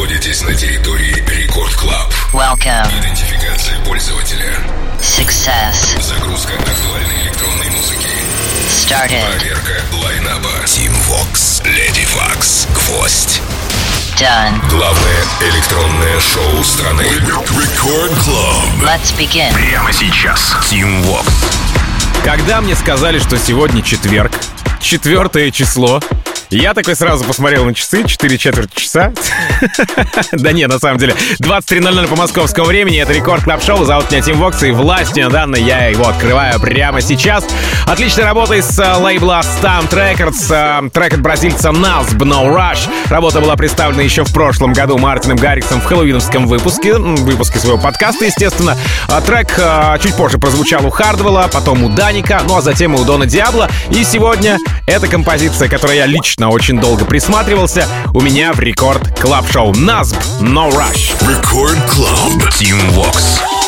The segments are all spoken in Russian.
находитесь на территории Record Club. Welcome. Идентификация пользователя. Success. Загрузка актуальной электронной музыки. Started. Проверка line-up а. Tim Vox, Lady Waks, Гвоздь. Done. Главное электронное шоу страны. Record Club. Let's begin. Прямо сейчас. Tim Vox. Когда мне сказали, что сегодня четверг, четвертое число, я такой сразу посмотрел на часы, 4 четверти часа. да не, на самом деле, 23.00 по московскому времени. Это Record Club Show. Зовут меня Тим Вокс, и властью данной я его открываю прямо сейчас. Отличная работа из э, лейбла STMPD Records. Э, трек от бразильца Nasb No Rush. Работа была представлена еще в прошлом году Мартином Гарриксом в хэллоуиновском выпуске. Выпуске своего подкаста, естественно. А Трек э, чуть позже прозвучал у Хардвелла, потом у Даника, ну а затем и у Дона Диабло. И сегодня эта композиция, к которой я лично очень долго присматривался, у меня в Record Club Show. Nasb No Rush. Record Club. Tim Vox.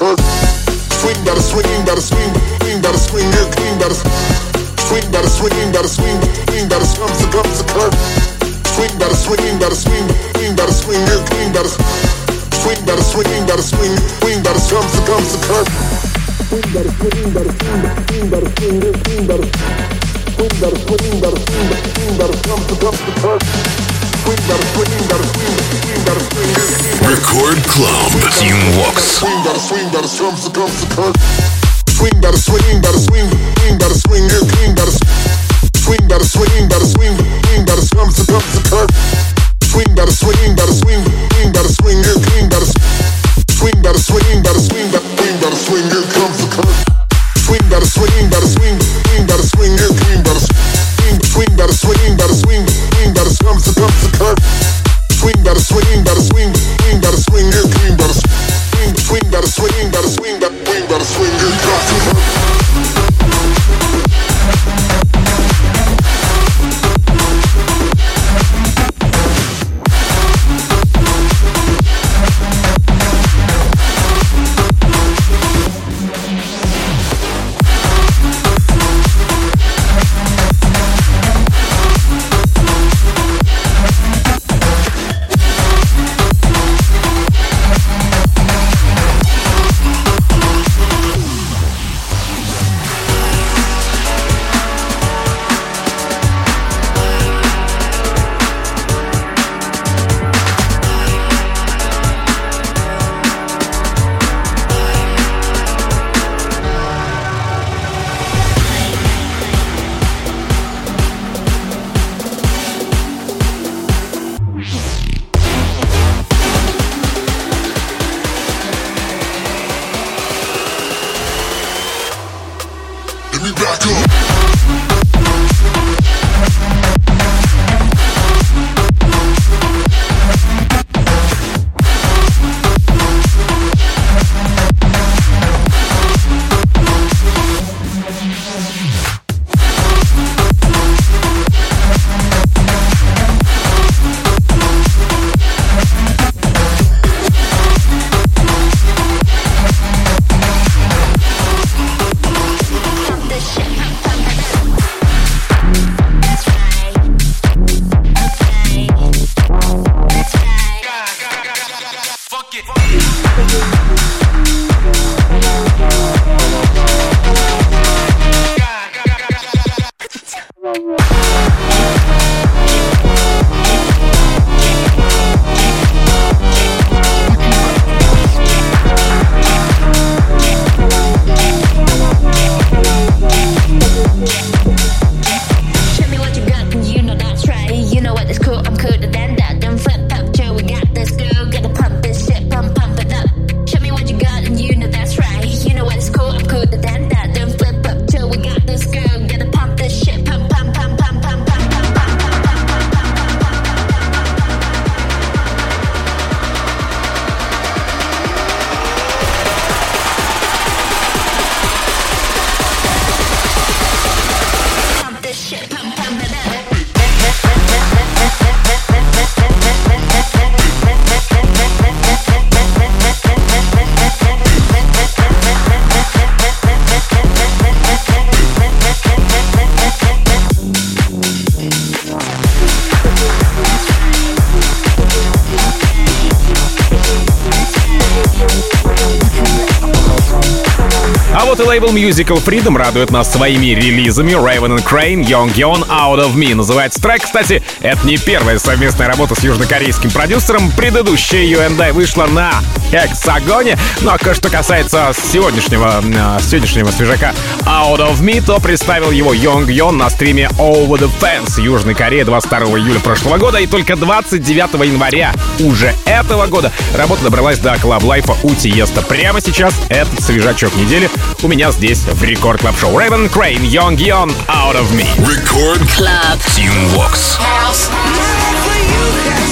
Kirk. Swing, gotta swing, gotta swing, swing, gotta swing, here, clean, gotta swing, gotta swing, gotta swing, swing, gotta swim, succumb, succumb. Swing, gotta swing, gotta swing, swing, gotta swing, here, clean, gotta swing, gotta swing, gotta swing, swing, gotta swim, succumb, succumb. Swing, gotta swing, gotta swing, swing, gotta swing, here, clean, gotta swing, gotta swing, gotta swing, swing, gotta swim, succumb, succumb. Record Club Team Walks. Swing, gotta swing, gotta strum, so come, so come. Swing, gotta swing, gotta swing, swing, gotta swing, yeah, swing, gotta swing, gotta swing, gotta swing, swing, gotta strum, so come, so come. Swing, gotta swing, gotta swing, swing, gotta swing, yeah, swing, gotta swing, gotta swing, gotta swing, gotta swing, gotta swing, here comes the curve. Swing, gotta swing, gotta swing, swing, gotta swing, yeah, swing, gotta swing, swing, gotta swing, gotta Swing, better swing, better и лейбл Musical Freedom радует нас своими релизами. Raven and Crane, Young Yon, Out of Me называется трек. Кстати, это не первая совместная работа с южнокорейским продюсером. Предыдущая UNDI вышла на Hexagone. Ну а что касается сегодняшнего, э, сегодняшнего свежака Out of Me, то представил его Young Yon на стриме Over the Fence Южной Кореи 22 июля прошлого года. И только 29 января уже этого года работа добралась до Club Life у Тиеста. Прямо сейчас этот свежачок недели у меня здесь в Рекорд Клаб Шоу. Raven Crane, Young Yon, Out of Me. Рекорд Club. Team Vox. Keep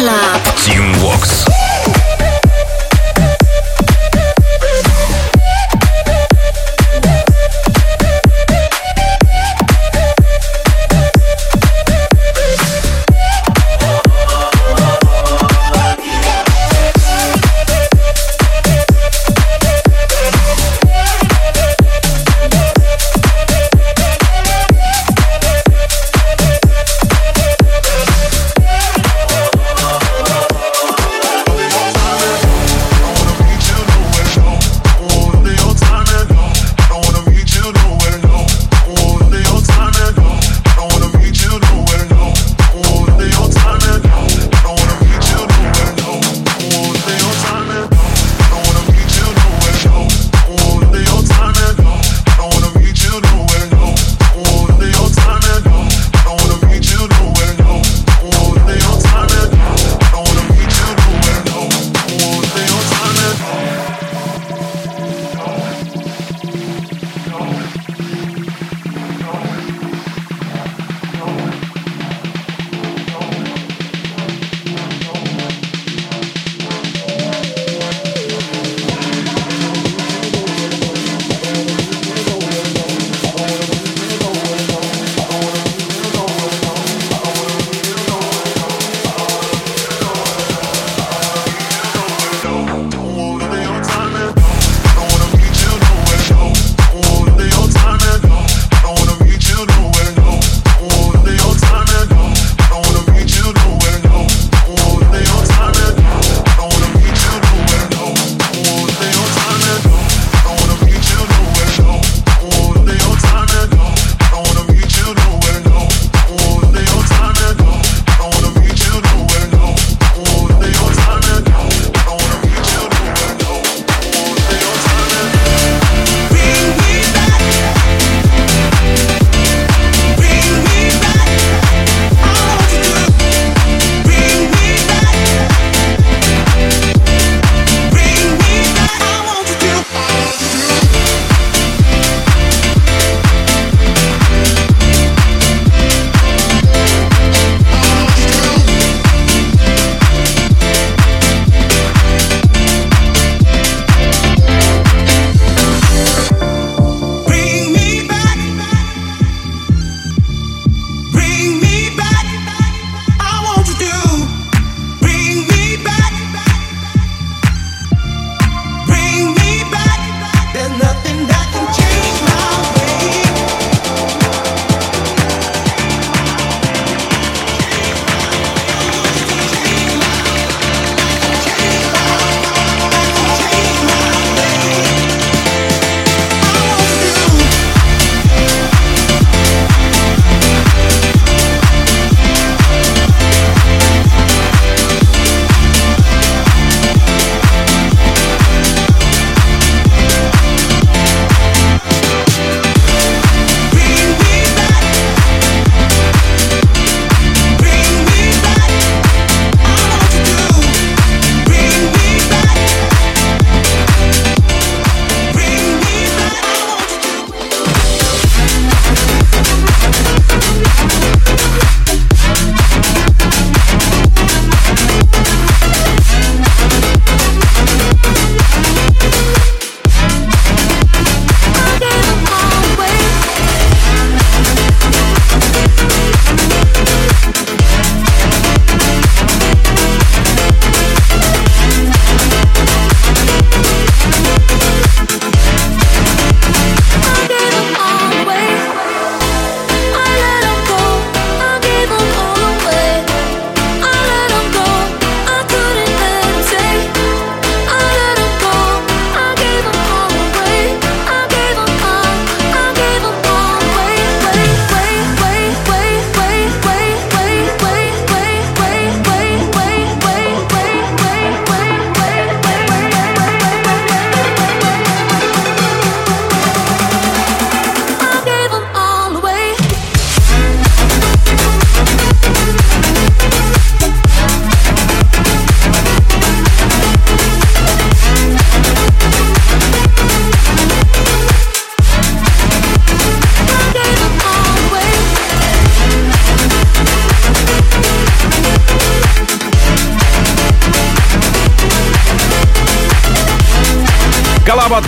Club. Team Vox.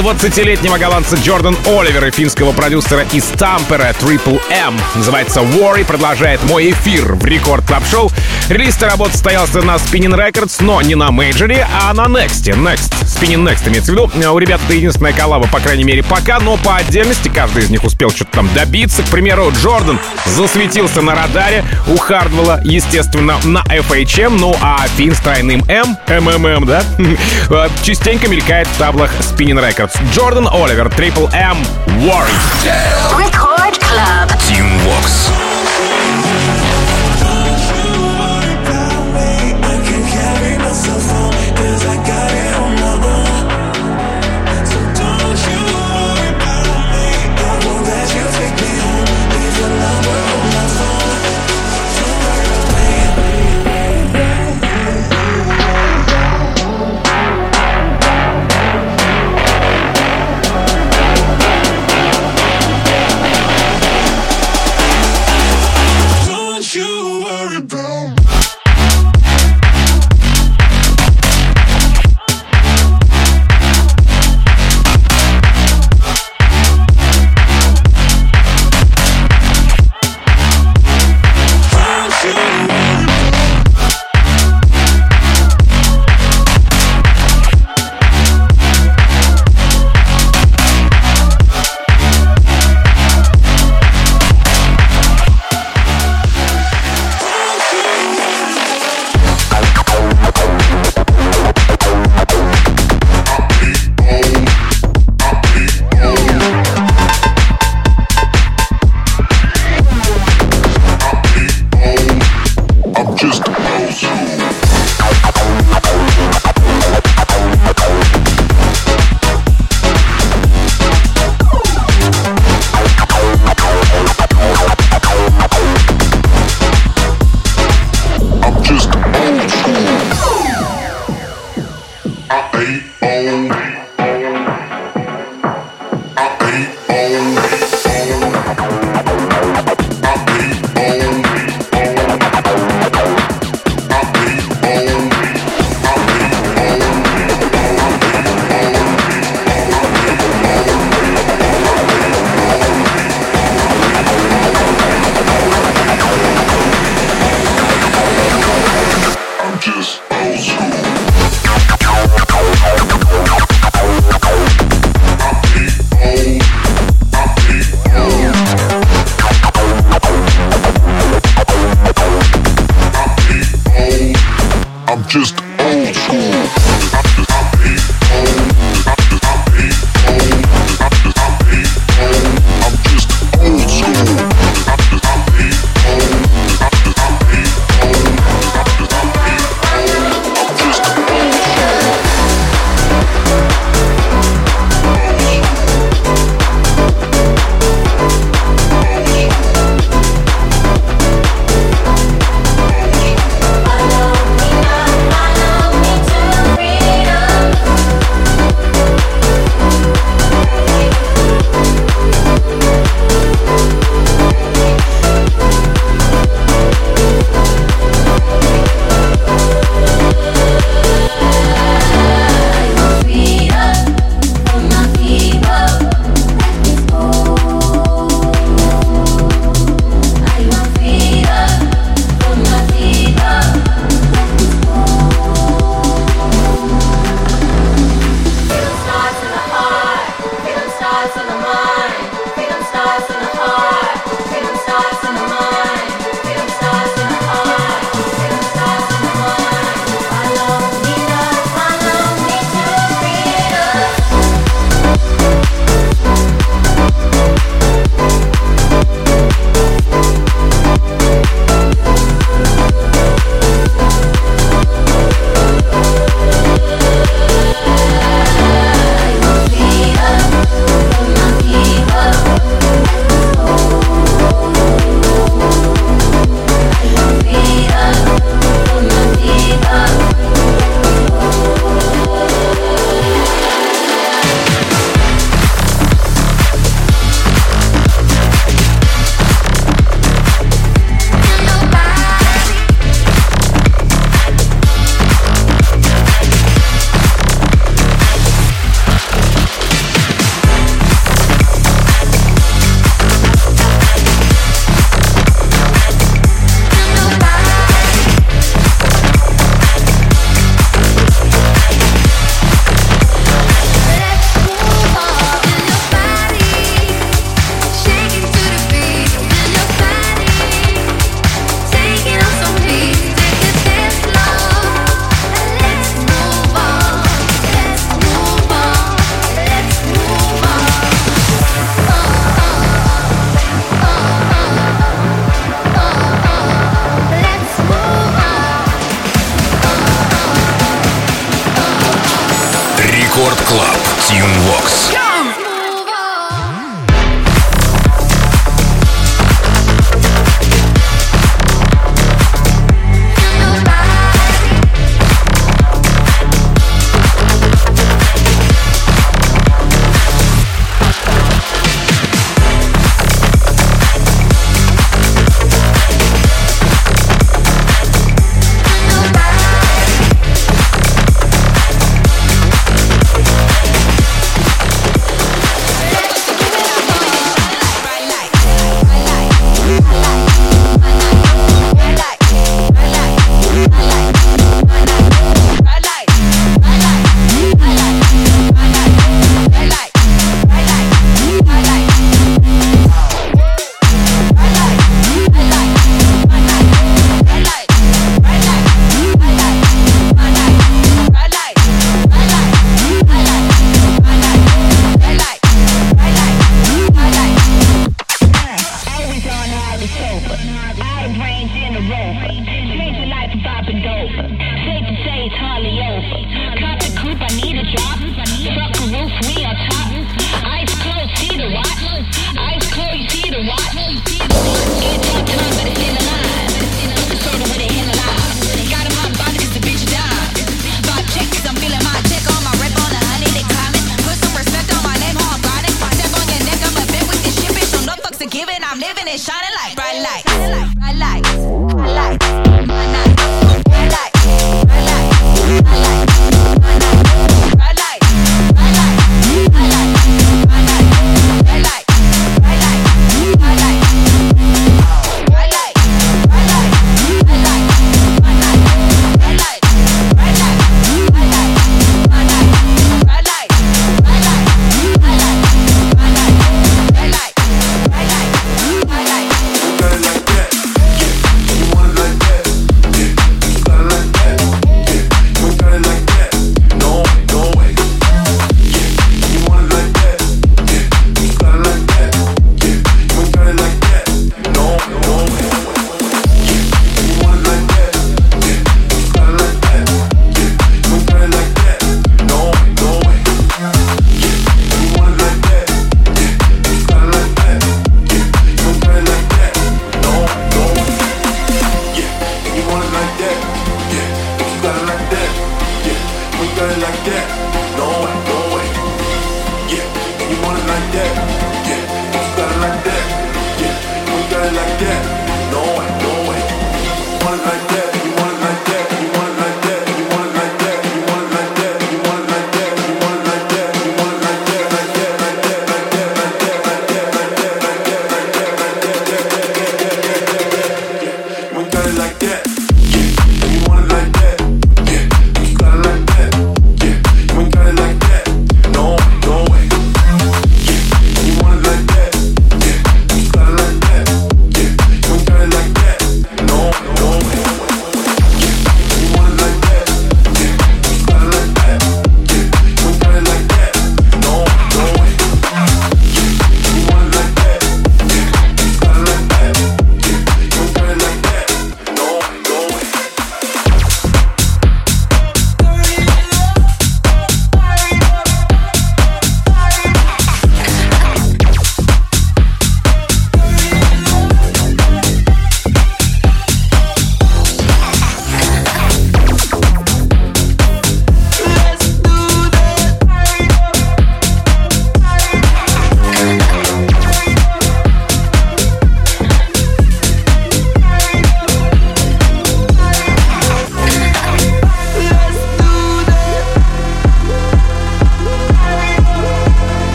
20-летнего голландца Джордан Оливера и финского продюсера из Тампере Triple M. Называется Worry, продолжает мой эфир в Record Club Show. Релиз работы состоялся на Spinnin' Records, но не на мейджоре, а на Next. Next. Spinnin' Next имеется в виду. У ребят это единственная коллаба, по крайней мере, пока, но по отдельности каждый из них успел что-то там добиться. К примеру, Джордан засветился на радаре у Хардвелла, естественно, на FHM, ну а Финн с тройным M, MMM, да, частенько мелькает в таблах Spinnin' Records. Джордан Оливер, Triple M, Worry. Record Club. Team Vox.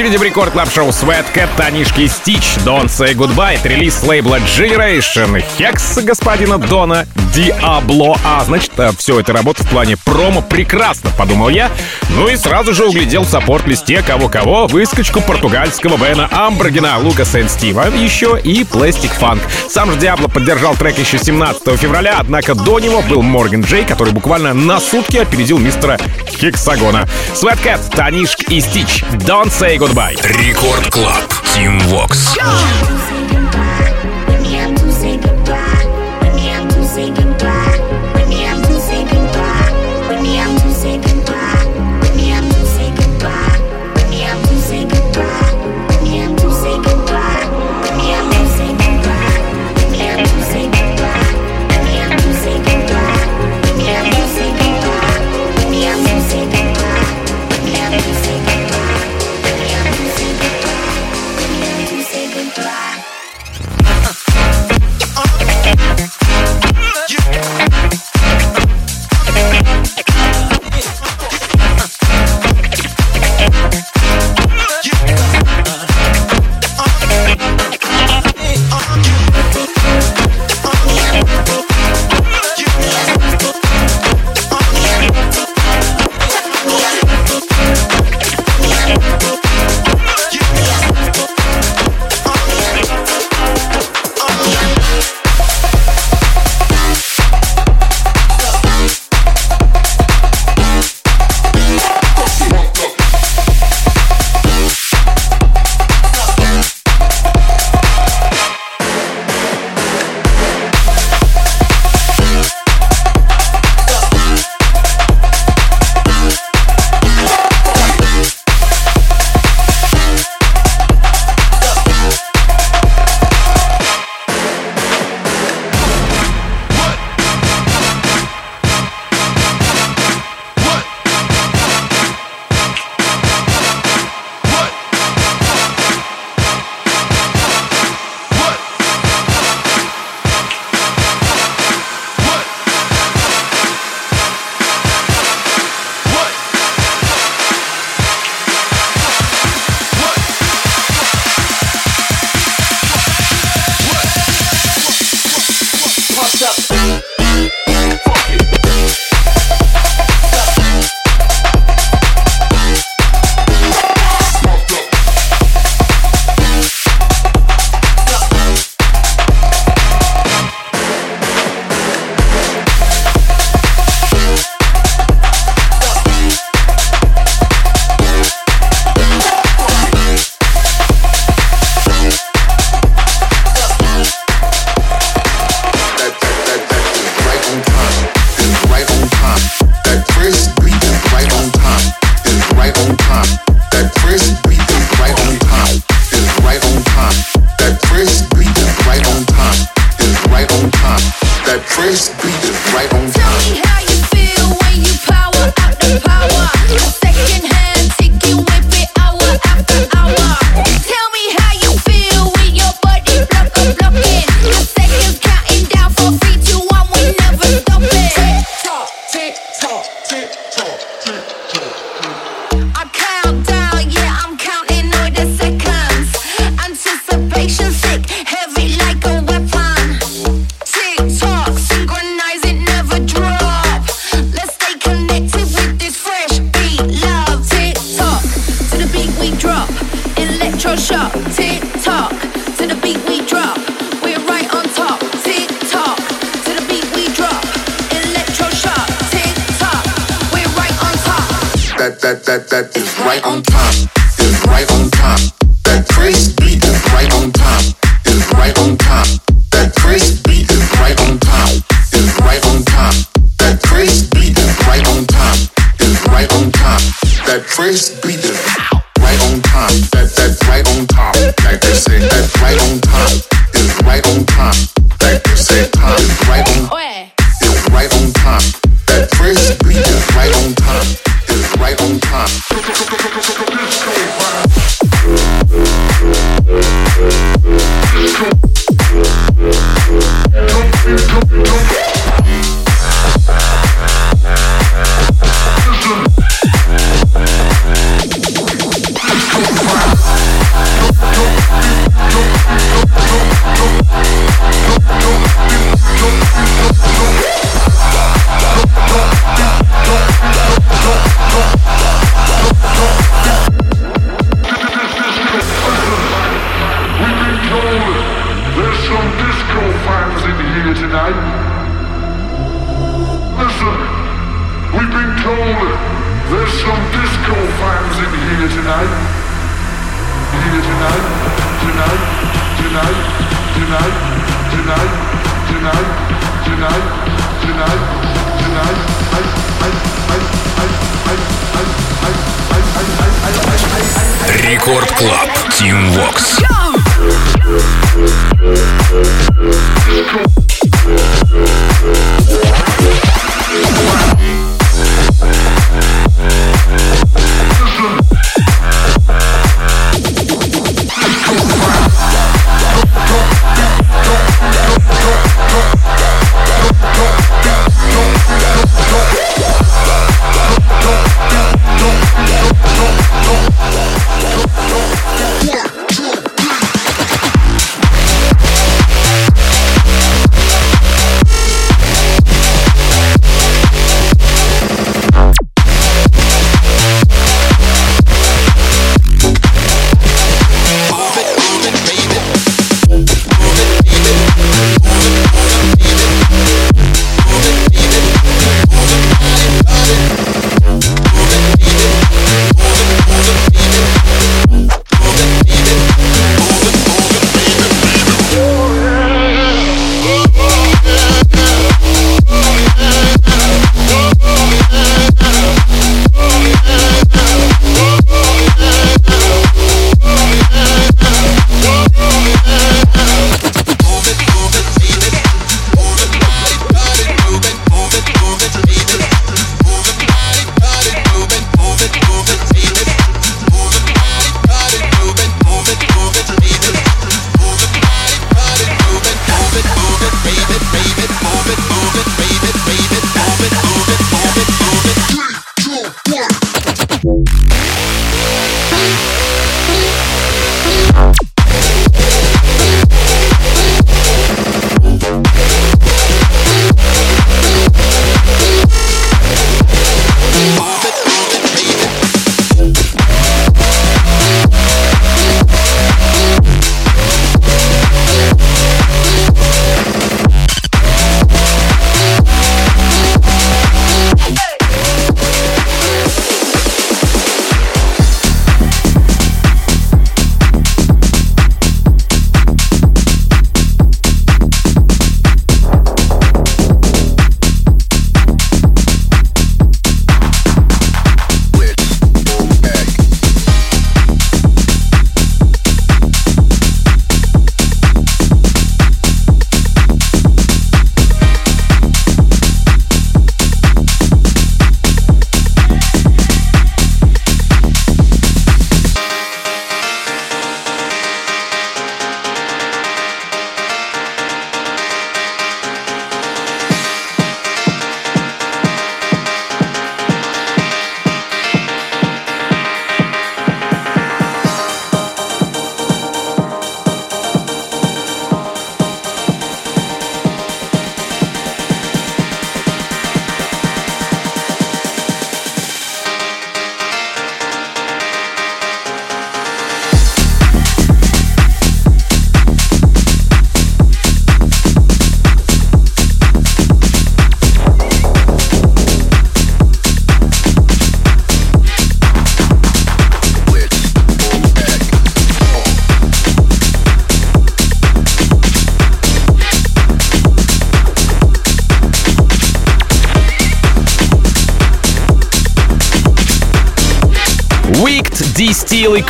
очереди в рекорд клаб шоу Светка, Танишки Стич, Don't Say Goodbye, релиз лейбла Generation, Хекс господина Дона, Диабло. А, значит, э, все это работа в плане промо прекрасно, подумал я. Ну и сразу же углядел в саппорт-листе кого-кого, выскочку португальского Бена Амброгена, Лука Сен-Стива, еще и Пластик Фанк. Сам же Диабло поддержал трек еще 17 февраля, однако до него был Морган Джей, который буквально на сутки опередил мистера Хексагона. Sweatcat, Танишк и Стич. Don't say goodbye. Рекорд Клаб. Тим Вокс. Yeah!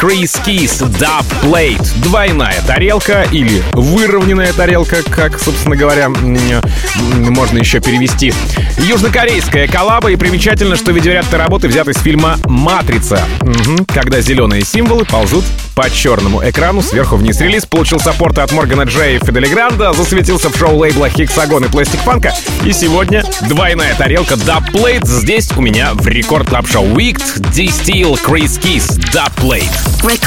Chris Keys Dub Plate. Двойная тарелка или выровненная тарелка, как, собственно говоря, можно еще перевести. Южнокорейская коллаба, и примечательно, что видеоряд работы взят из фильма «Матрица», Мгм. когда зеленые символы ползут по черному экрану сверху вниз. Релиз получил саппорты от Моргана Джея и Fedde Le Grand а, засветился в шоу лейбла Hexagon и Plastik Funk а. И сегодня двойная тарелка Dub Plate здесь у меня в Record Club Show Wicked, D-Steel, Chris Keys, Dub Plate.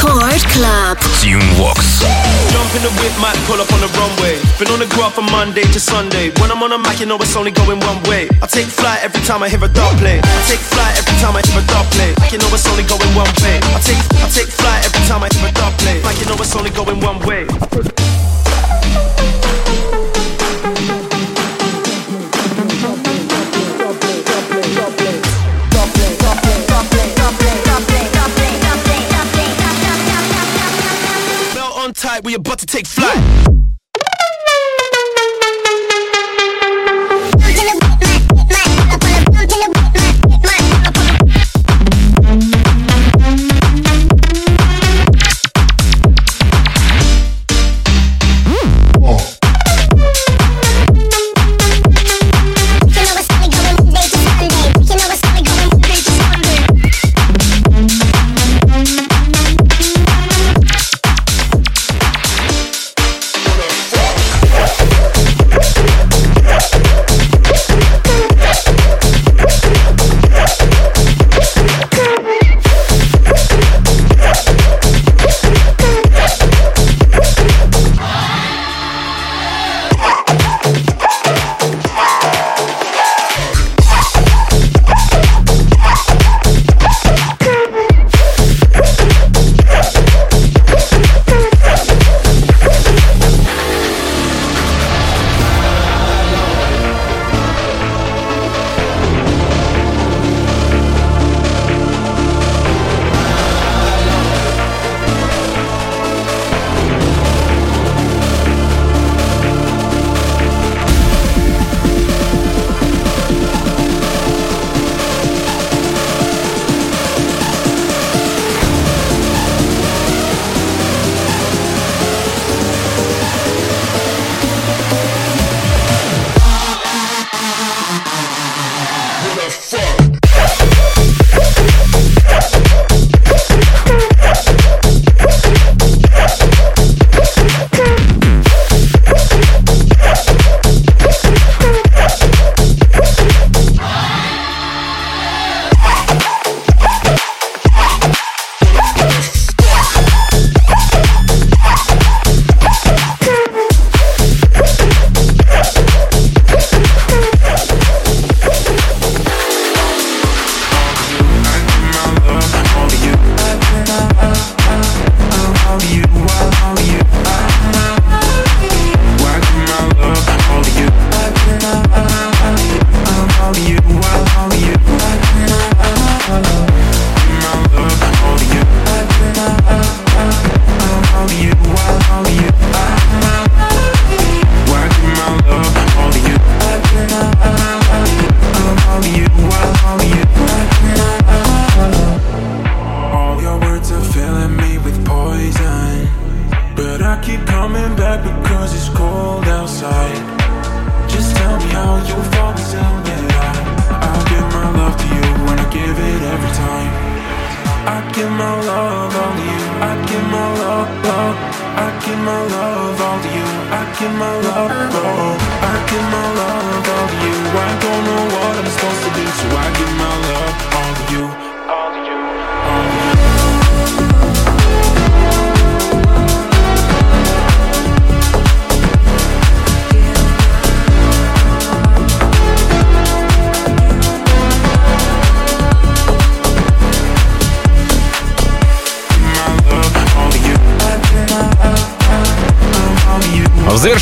Record Club. Team Vox. Jump in the whip, might pull up on the runway. Been on the graph from Monday to Sunday. When I'm on a mic, you know it's only going one way. I take flight every time I hear a dub play. I take flight every time I hear a dub play. Like you know it's only going one way. I take I take flight every time I hear a dub play. Like you know it's only going one way. type, we about to take flight.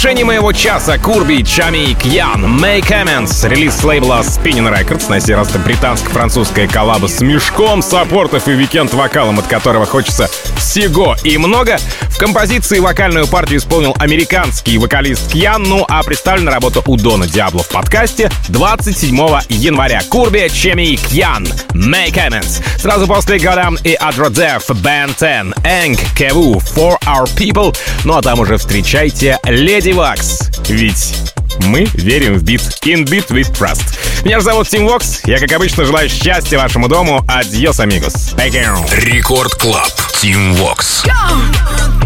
Завершении моего часа Курби, Чами и Кьян, Make Amends, релиз с лейбла Spinning Records, на сей раз это британско-французская коллаба с мешком саппортов и викенд вокалом, от которого хочется всего и много. В композиции вокальную партию исполнил американский вокалист Кьян, ну а представлена работа у Дона Диабло в подкасте 27 января. Курби, Чеми и Кьян, Make Amends. Сразу после Гадам и Адродев, Band 10, Энг, Кеву, For Our People. Ну а там уже встречайте Lady Waks. Ведь мы верим в бит. In beat we trust. Меня же зовут Тим Вокс. Я, как обычно, желаю счастья вашему дому. Adiós, amigos. Record Club. Тим Вокс. So